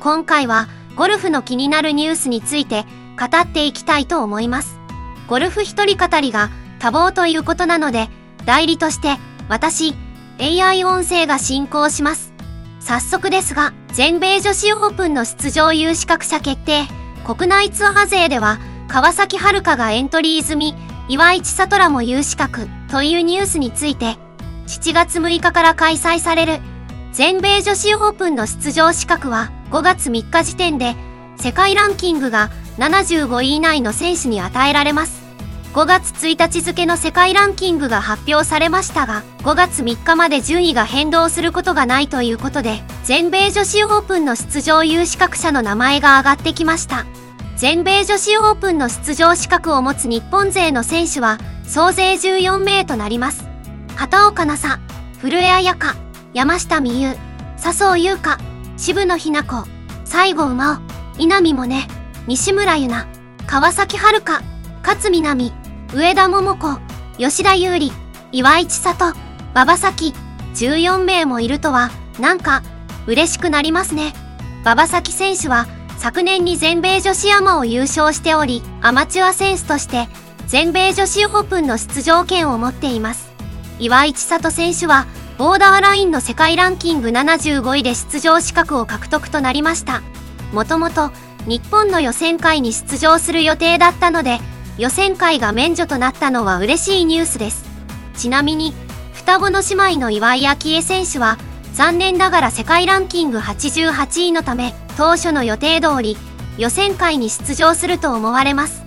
今回はゴルフの気になるニュースについて語っていきたいと思います。ゴルフ一人語りが多忙ということなので、代理として私、AI 音声が進行します。早速ですが、全米女子オープンの出場有資格者決定、国内ツアー勢では川崎春香がエントリー済み、岩井千里らも有資格というニュースについて、7月6日から開催される全米女子オープンの出場資格は5月3日時点で世界ランキングが75位以内の選手に与えられます。5月1日付の世界ランキングが発表されましたが、5月3日まで順位が変動することがないということで、全米女子オープンの出場有資格者の名前が挙がってきました。全米女子オープンの出場資格を持つ日本勢の選手は総勢14名となります。畑岡奈紗、古江彩香、山下美優、笹生優香、渋野日向子、西郷真央、稲見萌寧、西村優奈、川崎春香、勝みなみ、上田桃子、吉田優里、岩井千里、馬場咲、14名もいるとは、なんか、嬉しくなりますね。馬場咲選手は、昨年に全米女子アマを優勝しており、アマチュア選手として全米女子オープンの出場権を持っています。岩井千里選手は、ボーダーラインの世界ランキング75位で出場資格を獲得となりました。もともと、日本の予選会に出場する予定だったので、予選会が免除となったのは嬉しいニュースです。ちなみに、双子の姉妹の岩井明恵選手は、残念ながら世界ランキング88位のため、当初の予定通り予選会に出場すると思われます。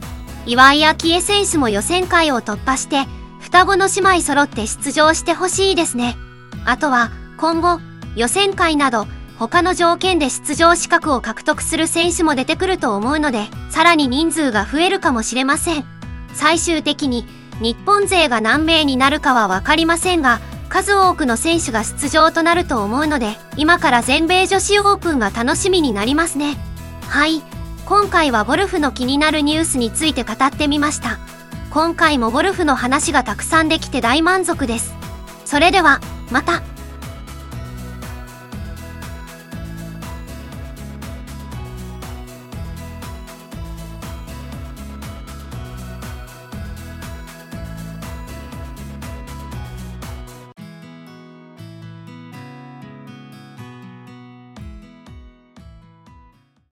岩井明恵選手も予選会を突破して双子の姉妹揃って出場してほしいですね。あとは今後予選会など他の条件で出場資格を獲得する選手も出てくると思うのでさらに人数が増えるかもしれません。最終的に日本勢が何名になるかはわかりませんが数多くの選手が出場となると思うので、今から全米女子オープンが楽しみになりますね。はい。今回はゴルフの気になるニュースについて語ってみました。今回もゴルフの話がたくさんできて大満足です。それでは、また。